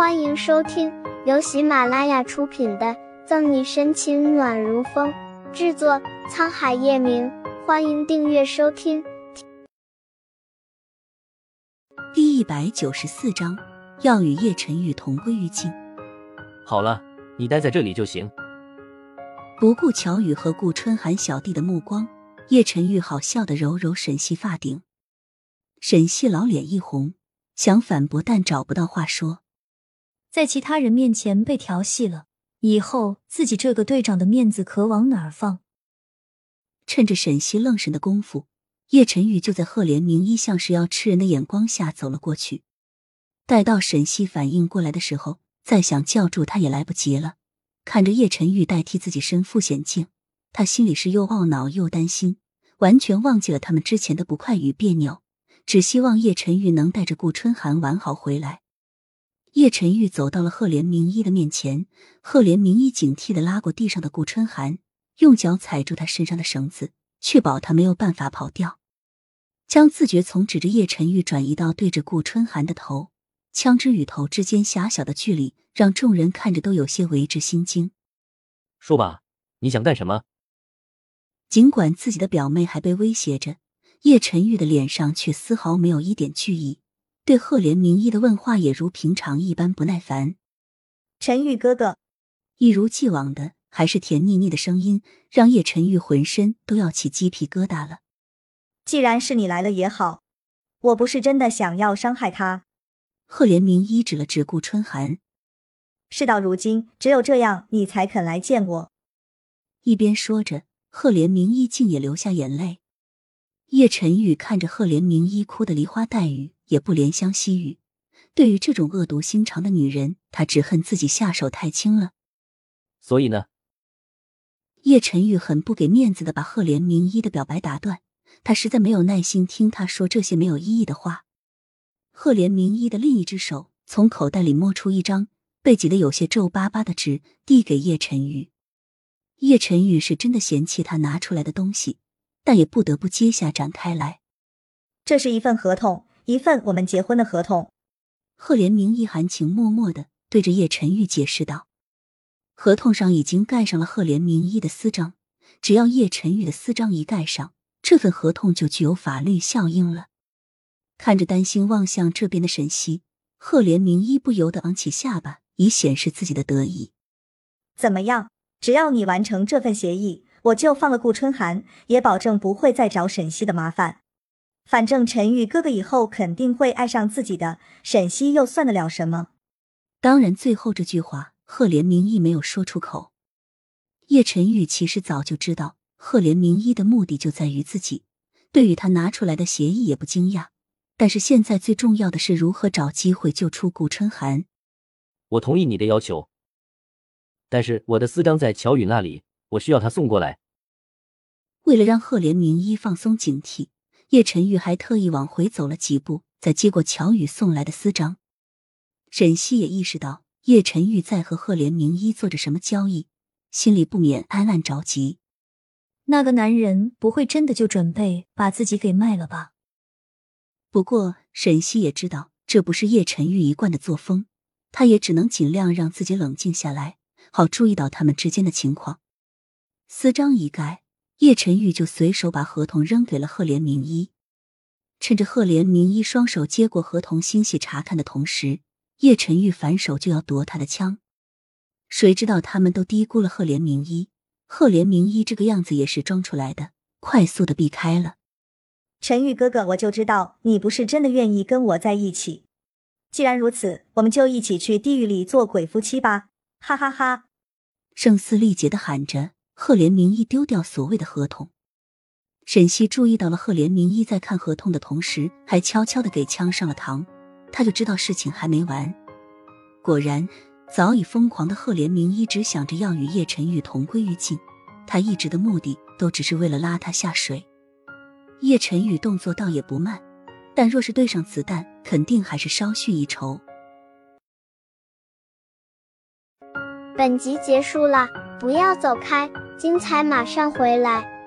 欢迎收听由喜马拉雅出品的《赠你深情暖如风》，制作沧海夜明。欢迎订阅收听。第一百九十四章，要与叶晨玉同归于尽。好了，你待在这里就行。不顾乔宇和顾春寒小弟的目光，叶晨玉好笑的揉揉沈西发顶。沈西老脸一红，想反驳，但找不到话说。在其他人面前被调戏了，以后自己这个队长的面子可往哪儿放？趁着沈西愣神的功夫，叶晨玉就在赫连明一向是要吃人的眼光下走了过去。待到沈西反应过来的时候，再想叫住他也来不及了。看着叶晨玉代替自己身负险境，他心里是又懊恼又担心，完全忘记了他们之前的不快与别扭，只希望叶晨玉能带着顾春寒完好回来。叶晨玉走到了赫连明一的面前，赫连明一警惕的拉过地上的顾春寒，用脚踩住他身上的绳子，确保他没有办法跑掉。将自觉从指着叶晨玉转移到对着顾春寒的头，枪支与头之间狭小的距离，让众人看着都有些为之心惊。说吧，你想干什么？尽管自己的表妹还被威胁着，叶晨玉的脸上却丝毫没有一点惧意。对赫连明一的问话也如平常一般不耐烦。陈玉哥哥，一如既往的还是甜腻腻的声音，让叶晨玉浑身都要起鸡皮疙瘩了。既然是你来了也好，我不是真的想要伤害他。赫连明一指了指顾春寒，事到如今，只有这样你才肯来见我。一边说着，赫连明一竟也流下眼泪。叶晨玉看着赫连明一哭的梨花带雨。也不怜香惜玉，对于这种恶毒心肠的女人，他只恨自己下手太轻了。所以呢？叶晨玉很不给面子的把赫连明一的表白打断，他实在没有耐心听他说这些没有意义的话。赫连明一的另一只手从口袋里摸出一张被挤得有些皱巴巴的纸，递给叶晨玉。叶晨玉是真的嫌弃他拿出来的东西，但也不得不接下展开来。这是一份合同。一份我们结婚的合同，赫连明一含情脉脉的对着叶晨玉解释道：“合同上已经盖上了赫连明一的私章，只要叶晨玉的私章一盖上，这份合同就具有法律效应了。”看着担心望向这边的沈西，赫连明一不由得昂起下巴，以显示自己的得意。怎么样？只要你完成这份协议，我就放了顾春寒，也保证不会再找沈西的麻烦。反正陈玉哥哥以后肯定会爱上自己的，沈西又算得了什么？当然，最后这句话赫连明一没有说出口。叶晨玉其实早就知道赫连明一的目的就在于自己，对于他拿出来的协议也不惊讶。但是现在最重要的是如何找机会救出顾春寒。我同意你的要求，但是我的私章在乔宇那里，我需要他送过来。为了让赫连明一放松警惕。叶晨玉还特意往回走了几步，再接过乔宇送来的私章。沈西也意识到叶晨玉在和赫连明一做着什么交易，心里不免暗暗着急。那个男人不会真的就准备把自己给卖了吧？不过沈西也知道这不是叶晨玉一贯的作风，他也只能尽量让自己冷静下来，好注意到他们之间的情况。私章一盖。叶晨玉就随手把合同扔给了赫连明一，趁着赫连明一双手接过合同欣喜查看的同时，叶晨玉反手就要夺他的枪。谁知道他们都低估了赫连明一，赫连明一这个样子也是装出来的，快速的避开了。陈玉哥哥，我就知道你不是真的愿意跟我在一起。既然如此，我们就一起去地狱里做鬼夫妻吧！哈哈哈！声嘶力竭的喊着。赫连明一丢掉所谓的合同，沈西注意到了赫连明一在看合同的同时，还悄悄的给枪上了膛，他就知道事情还没完。果然，早已疯狂的赫连明一直想着要与叶晨玉同归于尽，他一直的目的都只是为了拉他下水。叶晨宇动作倒也不慢，但若是对上子弹，肯定还是稍逊一筹。本集结束了，不要走开。精彩马上回来。